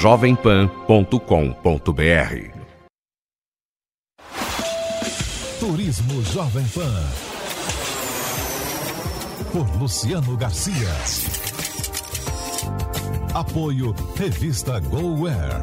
jovempan.com.br Turismo Jovem Pan. Por Luciano Garcia. Apoio Revista GoWare.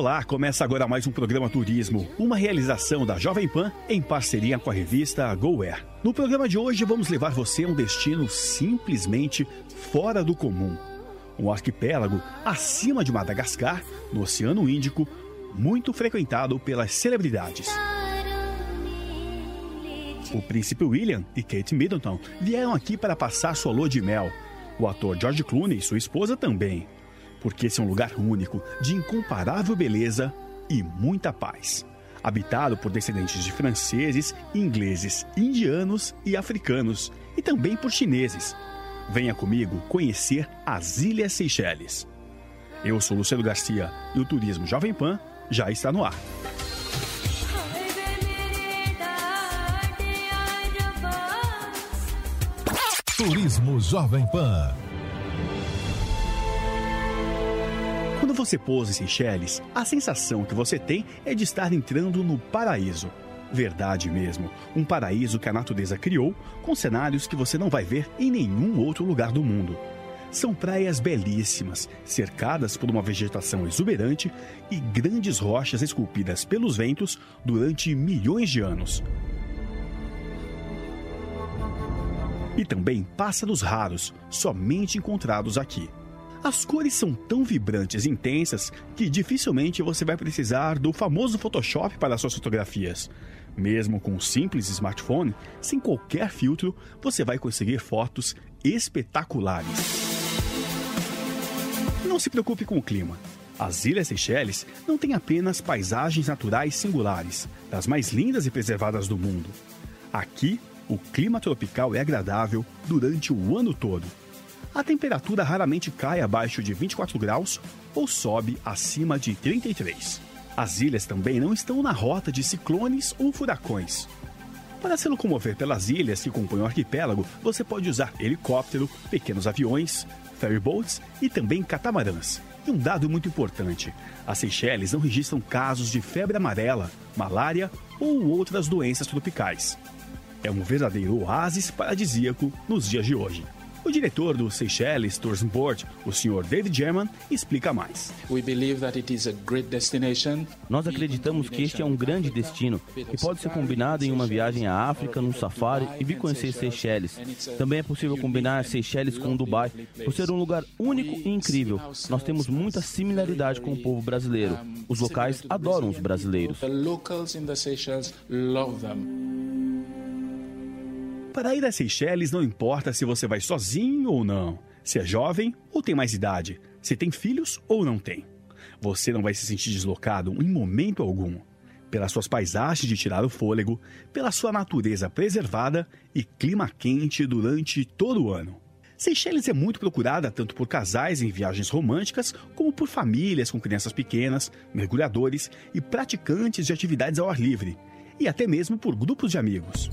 Olá, começa agora mais um programa Turismo, uma realização da Jovem Pan em parceria com a revista GoWare. No programa de hoje vamos levar você a um destino simplesmente fora do comum. Um arquipélago acima de Madagascar, no Oceano Índico, muito frequentado pelas celebridades. O príncipe William e Kate Middleton vieram aqui para passar sua lua de mel. O ator George Clooney e sua esposa também. Porque esse é um lugar único, de incomparável beleza e muita paz. Habitado por descendentes de franceses, ingleses, indianos e africanos, e também por chineses. Venha comigo conhecer as Ilhas Seychelles. Eu sou Luciano Garcia e o Turismo Jovem Pan já está no ar. Turismo Jovem Pan. Quando você pousa em Seychelles, a sensação que você tem é de estar entrando no paraíso. Verdade mesmo, um paraíso que a natureza criou com cenários que você não vai ver em nenhum outro lugar do mundo. São praias belíssimas, cercadas por uma vegetação exuberante e grandes rochas esculpidas pelos ventos durante milhões de anos. E também pássaros raros, somente encontrados aqui. As cores são tão vibrantes e intensas que dificilmente você vai precisar do famoso Photoshop para suas fotografias. Mesmo com um simples smartphone, sem qualquer filtro, você vai conseguir fotos espetaculares. Não se preocupe com o clima. As Ilhas Seychelles não têm apenas paisagens naturais singulares, das mais lindas e preservadas do mundo. Aqui, o clima tropical é agradável durante o ano todo. A temperatura raramente cai abaixo de 24 graus ou sobe acima de 33. As ilhas também não estão na rota de ciclones ou furacões. Para se locomover pelas ilhas que compõem o arquipélago, você pode usar helicóptero, pequenos aviões, ferryboats e também catamarãs. E um dado muito importante: as Seychelles não registram casos de febre amarela, malária ou outras doenças tropicais. É um verdadeiro oásis paradisíaco nos dias de hoje. O diretor do Seychelles Tourism Board, o Sr. David German, explica mais. Nós acreditamos que este é um grande destino que pode ser combinado em uma viagem à África, num safari e vir conhecer Seychelles. Também é possível combinar Seychelles com Dubai, por ser um lugar único e incrível. Nós temos muita similaridade com o povo brasileiro. Os locais adoram os brasileiros. Para ir a Seychelles, não importa se você vai sozinho ou não, se é jovem ou tem mais idade, se tem filhos ou não tem. Você não vai se sentir deslocado em momento algum. Pelas suas paisagens de tirar o fôlego, pela sua natureza preservada e clima quente durante todo o ano. Seychelles é muito procurada tanto por casais em viagens românticas, como por famílias com crianças pequenas, mergulhadores e praticantes de atividades ao ar livre, e até mesmo por grupos de amigos.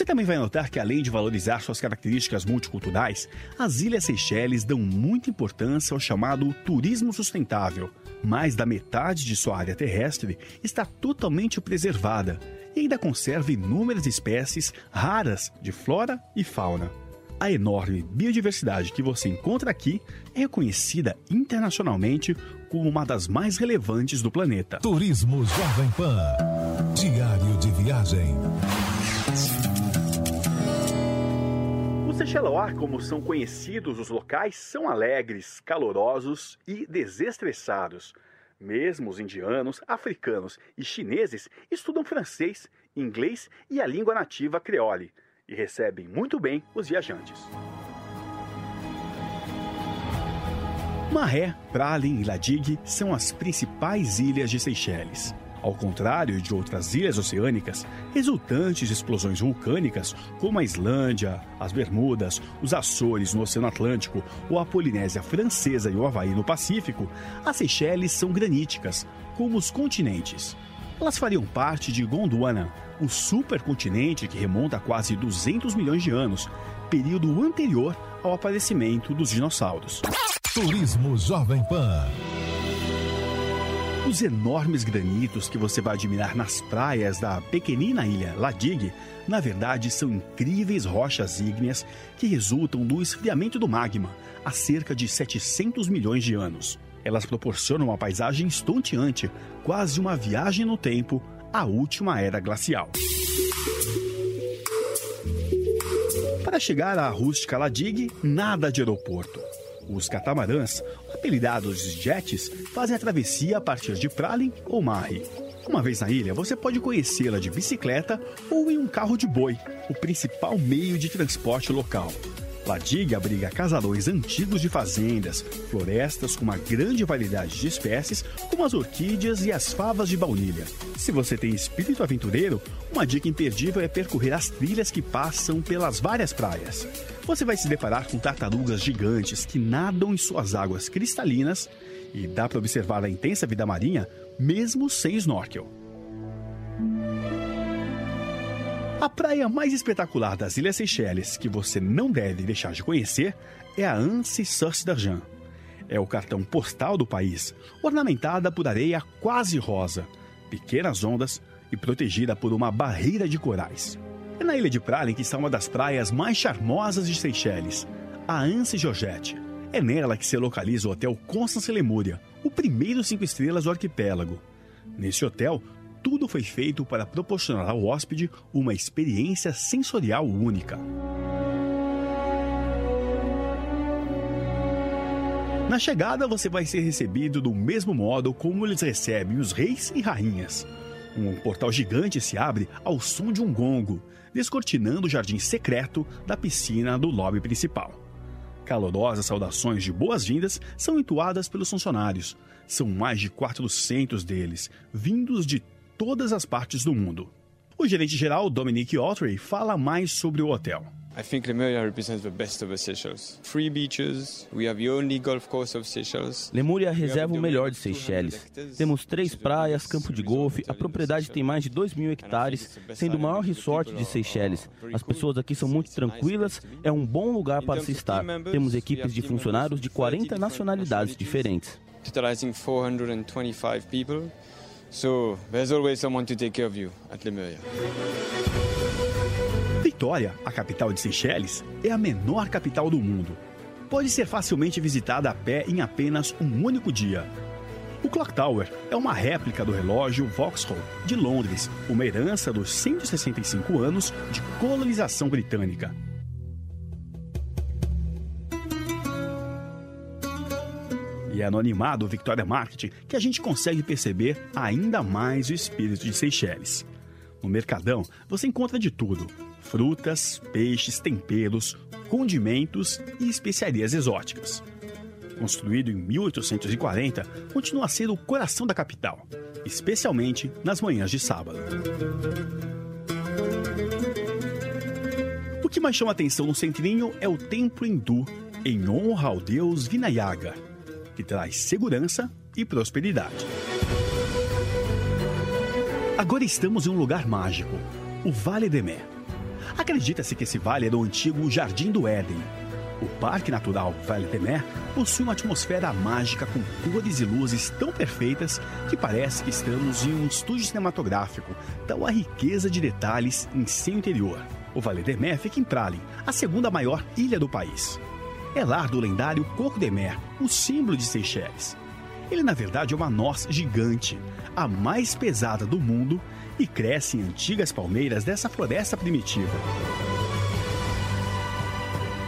Você também vai notar que, além de valorizar suas características multiculturais, as Ilhas Seychelles dão muita importância ao chamado turismo sustentável. Mais da metade de sua área terrestre está totalmente preservada e ainda conserva inúmeras espécies raras de flora e fauna. A enorme biodiversidade que você encontra aqui é reconhecida internacionalmente como uma das mais relevantes do planeta. Turismo Jovem Pan. Diário de viagem. Xeloá, como são conhecidos os locais, são alegres, calorosos e desestressados. Mesmo os indianos, africanos e chineses estudam francês, inglês e a língua nativa creole e recebem muito bem os viajantes. Maré, Praslin e Ladig são as principais ilhas de Seychelles. Ao contrário de outras ilhas oceânicas, resultantes de explosões vulcânicas, como a Islândia, as Bermudas, os Açores no Oceano Atlântico ou a Polinésia Francesa e o Havaí no Pacífico, as Seychelles são graníticas, como os continentes. Elas fariam parte de Gondwana, o supercontinente que remonta a quase 200 milhões de anos, período anterior ao aparecimento dos dinossauros. Turismo Jovem Pan. Os enormes granitos que você vai admirar nas praias da pequenina ilha Ladig, na verdade são incríveis rochas ígneas que resultam do esfriamento do magma há cerca de 700 milhões de anos. Elas proporcionam uma paisagem estonteante, quase uma viagem no tempo à última era glacial. Para chegar à rústica Ladig, nada de aeroporto. Os catamarãs, apelidados de jets, fazem a travessia a partir de Praslin ou Marri. Uma vez na ilha, você pode conhecê-la de bicicleta ou em um carro de boi, o principal meio de transporte local. Ladig abriga casarões antigos de fazendas, florestas com uma grande variedade de espécies, como as orquídeas e as favas de baunilha. Se você tem espírito aventureiro, uma dica imperdível é percorrer as trilhas que passam pelas várias praias. Você vai se deparar com tartarugas gigantes que nadam em suas águas cristalinas e dá para observar a intensa vida marinha mesmo sem snorkel. A praia mais espetacular das Ilhas Seychelles, que você não deve deixar de conhecer, é a Anse Source d'Argent. É o cartão postal do país, ornamentada por areia quase rosa, pequenas ondas e protegida por uma barreira de corais. É na ilha de Praslin que está uma das praias mais charmosas de Seychelles, a Anse Georgette. É nela que se localiza o Hotel Constance Lemúria, o primeiro cinco estrelas do arquipélago. Nesse hotel, tudo foi feito para proporcionar ao hóspede uma experiência sensorial única. Na chegada, você vai ser recebido do mesmo modo como eles recebem os reis e rainhas. Um portal gigante se abre ao som de um gongo, descortinando o jardim secreto da piscina do lobby principal. Calorosas saudações de boas-vindas são entoadas pelos funcionários. São mais de 400 deles, vindos de todas as partes do mundo. O gerente-geral, Dominic Autry, fala mais sobre o hotel. I think Lemuria represents the best of the Seychelles. Three beaches, we have the only golf course of Seychelles. Lemúria reserva o melhor de Seychelles. Temos três praias, campo de golfe, a propriedade tem mais de 2 mil hectares, sendo o maior resort de Seychelles. As pessoas aqui são muito tranquilas, é um bom lugar para se estar. Temos equipes de funcionários de 40 nacionalidades diferentes. Totalizing 425 people. So there's always someone to take care of you at Lemuria. Vitória, a capital de Seychelles, é a menor capital do mundo. Pode ser facilmente visitada a pé em apenas um único dia. O Clock Tower é uma réplica do relógio Vauxhall de Londres, uma herança dos 165 anos de colonização britânica. E no animado Victoria Market que a gente consegue perceber ainda mais o espírito de Seychelles. No Mercadão, você encontra de tudo: frutas, peixes, temperos, condimentos e especiarias exóticas. Construído em 1840, continua a ser o coração da capital, especialmente nas manhãs de sábado. O que mais chama atenção no centrinho é o templo hindu, em honra ao deus Vinayaga, que traz segurança e prosperidade. Agora estamos em um lugar mágico, o Vale de Mé. Acredita-se que esse vale é do antigo Jardim do Éden. O Parque Natural Vale de Mé possui uma atmosfera mágica com cores e luzes tão perfeitas que parece que estamos em um estúdio cinematográfico, tal a riqueza de detalhes em seu interior. O Vale de Mé fica em Praslin, a segunda maior ilha do país. É lar do lendário Coco o símbolo de Seychelles. Ele, na verdade, é uma noz gigante, a mais pesada do mundo, e cresce em antigas palmeiras dessa floresta primitiva.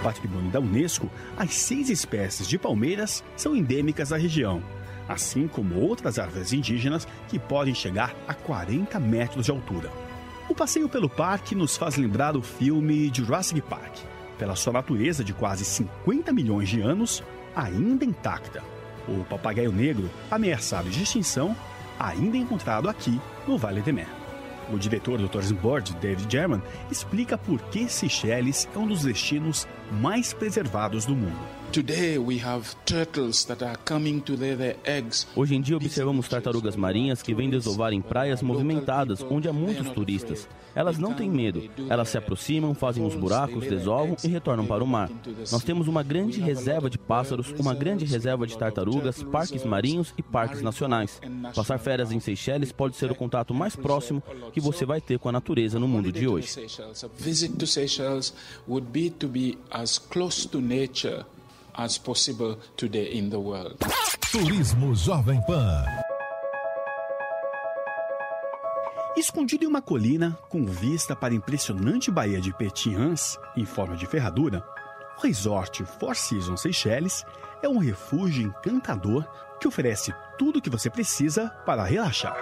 patrimônio da Unesco, as seis espécies de palmeiras são endêmicas da região, assim como outras árvores indígenas que podem chegar a 40 metros de altura. O passeio pelo parque nos faz lembrar o filme Jurassic Park, pela sua natureza de quase 50 milhões de anos ainda intacta. O papagaio negro, ameaçado de extinção, ainda encontrado aqui no Vale de Mer. O diretor do Tourism Board, David German, explica por que Seychelles é um dos destinos mais preservados do mundo. Hoje em dia observamos tartarugas marinhas que vêm desovar em praias movimentadas onde há muitos turistas. Elas não têm medo, elas se aproximam, fazem os buracos, desovam e retornam para o mar. Nós temos uma grande reserva de pássaros, uma grande reserva de tartarugas, parques marinhos e parques nacionais. Passar férias em Seychelles pode ser o contato mais próximo que você vai ter com a natureza no mundo de hoje. Visit to Seychelles would be to be as close to nature as possible today in the world. Turismo Jovem Pan. Escondido em uma colina com vista para a impressionante baía de Petians, em forma de ferradura, o resort Four Seasons Seychelles é um refúgio encantador que oferece tudo o que você precisa para relaxar.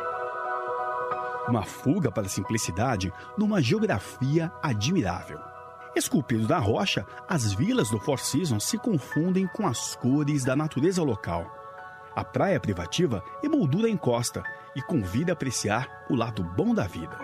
Uma fuga para a simplicidade numa geografia admirável. Esculpido na rocha, as vilas do Four Seasons se confundem com as cores da natureza local. A praia privativa emoldura a encosta e convida a apreciar o lado bom da vida.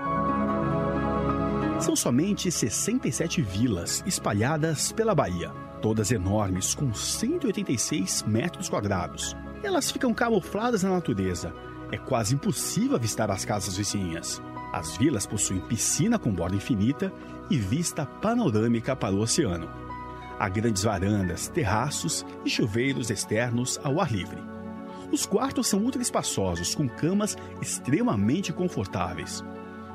São somente 67 vilas espalhadas pela Bahia, todas enormes, com 186 metros quadrados. Elas ficam camufladas na natureza. É quase impossível avistar as casas vizinhas. As vilas possuem piscina com borda infinita e vista panorâmica para o oceano. Há grandes varandas, terraços e chuveiros externos ao ar livre. Os quartos são ultra espaçosos, com camas extremamente confortáveis.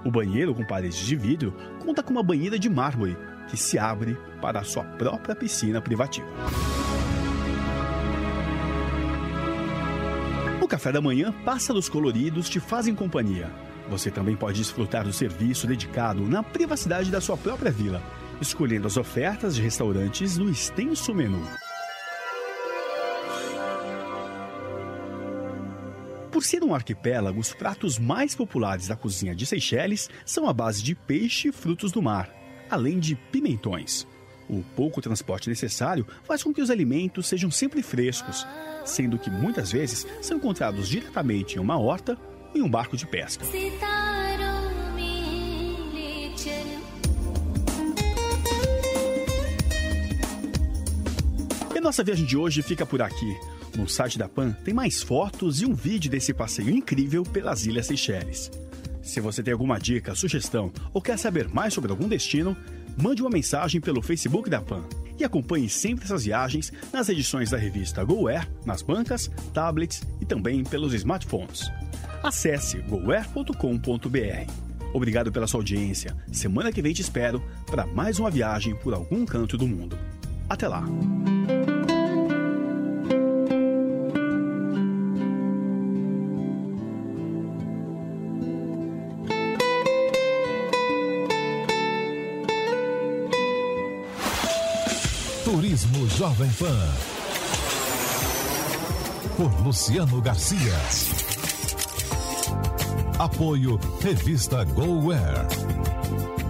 O banheiro com paredes de vidro conta com uma banheira de mármore que se abre para a sua própria piscina privativa. O café da manhã, pássaros coloridos te fazem companhia você também pode desfrutar do serviço dedicado na privacidade da sua própria vila, escolhendo as ofertas de restaurantes no extenso menu. Por ser um arquipélago, os pratos mais populares da cozinha de Seychelles são a base de peixe e frutos do mar, além de pimentões. O pouco transporte necessário faz com que os alimentos sejam sempre frescos, sendo que muitas vezes são encontrados diretamente em uma horta em um barco de pesca. E a nossa viagem de hoje fica por aqui. No site da PAN tem mais fotos e um vídeo desse passeio incrível pelas Ilhas Seychelles. Se você tem alguma dica, sugestão ou quer saber mais sobre algum destino, mande uma mensagem pelo Facebook da PAN e acompanhe sempre essas viagens nas edições da revista GoAir, nas bancas, tablets e também pelos smartphones. Acesse goer.com.br. Obrigado pela sua audiência. Semana que vem te espero para mais uma viagem por algum canto do mundo. Até lá! Turismo Jovem Pan. Por Luciano Garcia. Apoio Revista GoWare.